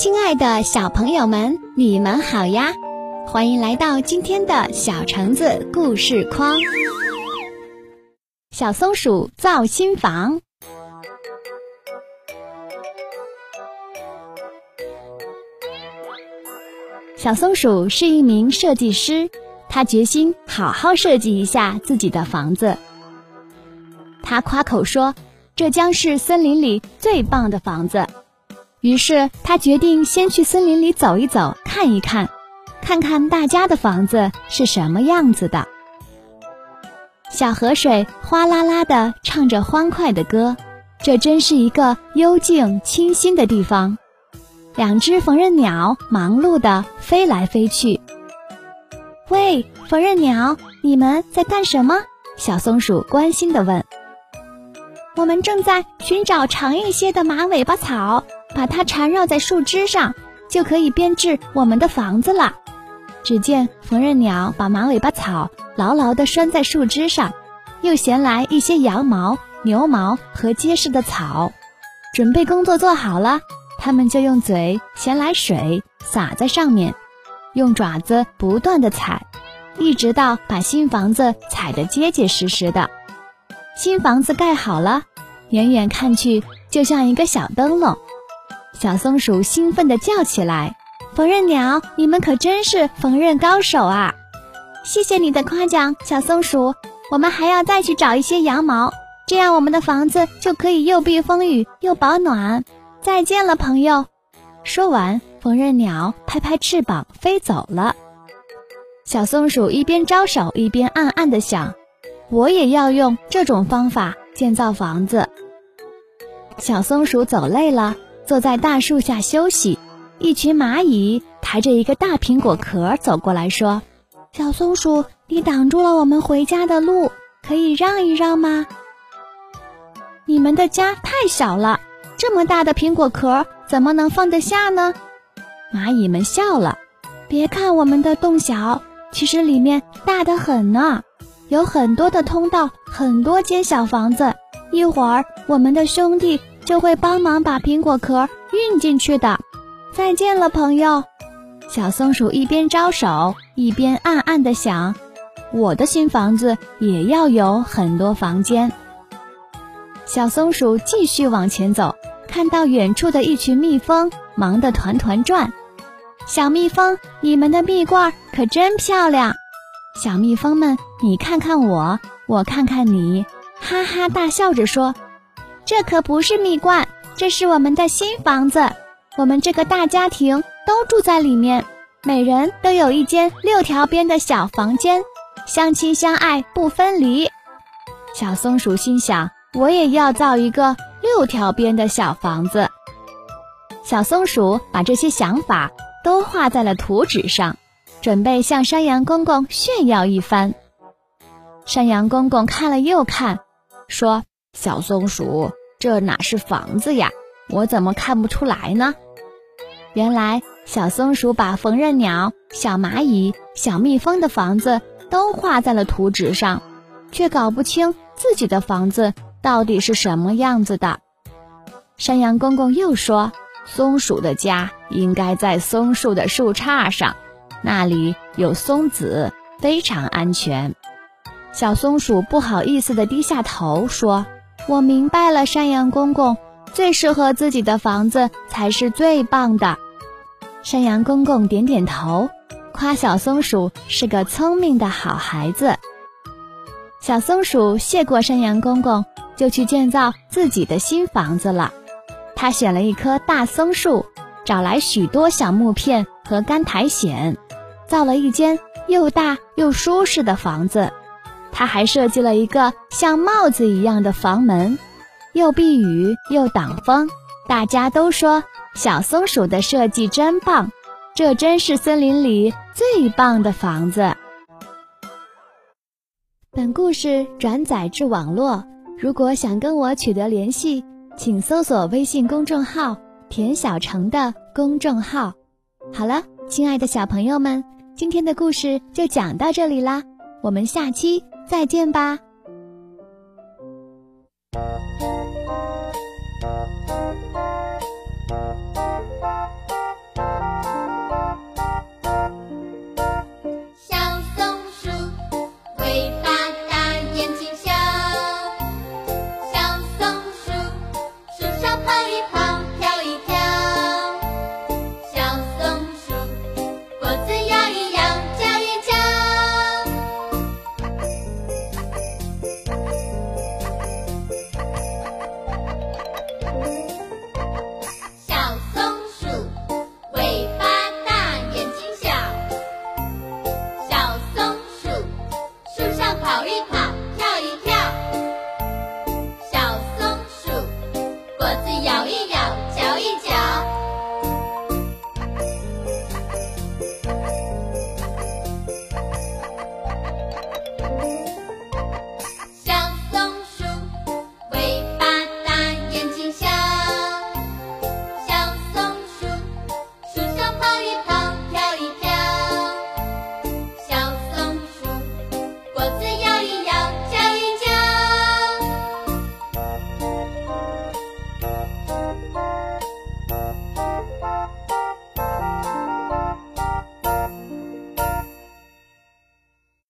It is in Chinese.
亲爱的小朋友们，你们好呀！欢迎来到今天的小橙子故事框。小松鼠造新房。小松鼠是一名设计师，他决心好好设计一下自己的房子。他夸口说：“这将是森林里最棒的房子。”于是他决定先去森林里走一走，看一看，看看大家的房子是什么样子的。小河水哗啦啦地唱着欢快的歌，这真是一个幽静清新的地方。两只缝纫鸟忙碌地飞来飞去。喂，缝纫鸟，你们在干什么？小松鼠关心地问。我们正在寻找长一些的马尾巴草。把它缠绕在树枝上，就可以编织我们的房子了。只见缝纫鸟把马尾巴草牢牢地拴在树枝上，又衔来一些羊毛、牛毛和结实的草。准备工作做好了，它们就用嘴衔来水洒在上面，用爪子不断地踩，一直到把新房子踩得结结实实的。新房子盖好了，远远看去就像一个小灯笼。小松鼠兴奋地叫起来：“缝纫鸟，你们可真是缝纫高手啊！谢谢你的夸奖，小松鼠。我们还要再去找一些羊毛，这样我们的房子就可以又避风雨又保暖。再见了，朋友。”说完，缝纫鸟拍拍翅膀飞走了。小松鼠一边招手，一边暗暗地想：“我也要用这种方法建造房子。”小松鼠走累了。坐在大树下休息，一群蚂蚁抬着一个大苹果壳走过来说：“小松鼠，你挡住了我们回家的路，可以让一让吗？”你们的家太小了，这么大的苹果壳怎么能放得下呢？蚂蚁们笑了。别看我们的洞小，其实里面大得很呢，有很多的通道，很多间小房子。一会儿，我们的兄弟。就会帮忙把苹果壳运进去的。再见了，朋友。小松鼠一边招手，一边暗暗地想：我的新房子也要有很多房间。小松鼠继续往前走，看到远处的一群蜜蜂忙得团团转。小蜜蜂，你们的蜜罐可真漂亮！小蜜蜂们，你看看我，我看看你，哈哈大笑着说。这可不是蜜罐，这是我们的新房子。我们这个大家庭都住在里面，每人都有一间六条边的小房间，相亲相爱不分离。小松鼠心想：我也要造一个六条边的小房子。小松鼠把这些想法都画在了图纸上，准备向山羊公公炫耀一番。山羊公公看了又看，说：“小松鼠。”这哪是房子呀？我怎么看不出来呢？原来小松鼠把缝纫鸟、小蚂蚁、小蜜蜂的房子都画在了图纸上，却搞不清自己的房子到底是什么样子的。山羊公公又说：“松鼠的家应该在松树的树杈上，那里有松子，非常安全。”小松鼠不好意思地低下头说。我明白了，山羊公公最适合自己的房子才是最棒的。山羊公公点点头，夸小松鼠是个聪明的好孩子。小松鼠谢过山羊公公，就去建造自己的新房子了。他选了一棵大松树，找来许多小木片和干苔藓，造了一间又大又舒适的房子。他还设计了一个像帽子一样的房门，又避雨又挡风。大家都说小松鼠的设计真棒，这真是森林里最棒的房子。本故事转载至网络，如果想跟我取得联系，请搜索微信公众号“田小成”的公众号。好了，亲爱的小朋友们，今天的故事就讲到这里啦，我们下期。再见吧。